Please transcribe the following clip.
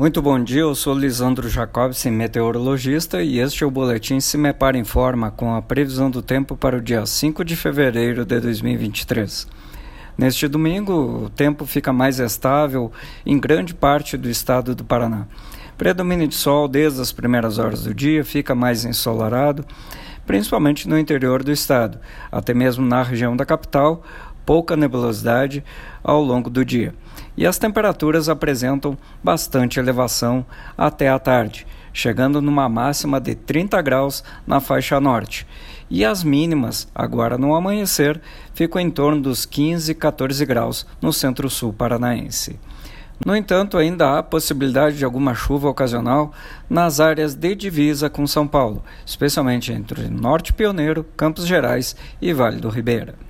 Muito bom dia, eu sou Lisandro Jacobsen, meteorologista, e este é o Boletim Se Me Para Informa com a previsão do tempo para o dia 5 de fevereiro de 2023. Neste domingo, o tempo fica mais estável em grande parte do estado do Paraná. Predomínio de sol desde as primeiras horas do dia, fica mais ensolarado, principalmente no interior do estado, até mesmo na região da capital, pouca nebulosidade ao longo do dia e as temperaturas apresentam bastante elevação até a tarde, chegando numa máxima de 30 graus na faixa norte. E as mínimas, agora no amanhecer, ficam em torno dos 15 14 graus no centro-sul paranaense. No entanto, ainda há possibilidade de alguma chuva ocasional nas áreas de divisa com São Paulo, especialmente entre Norte Pioneiro, Campos Gerais e Vale do Ribeira.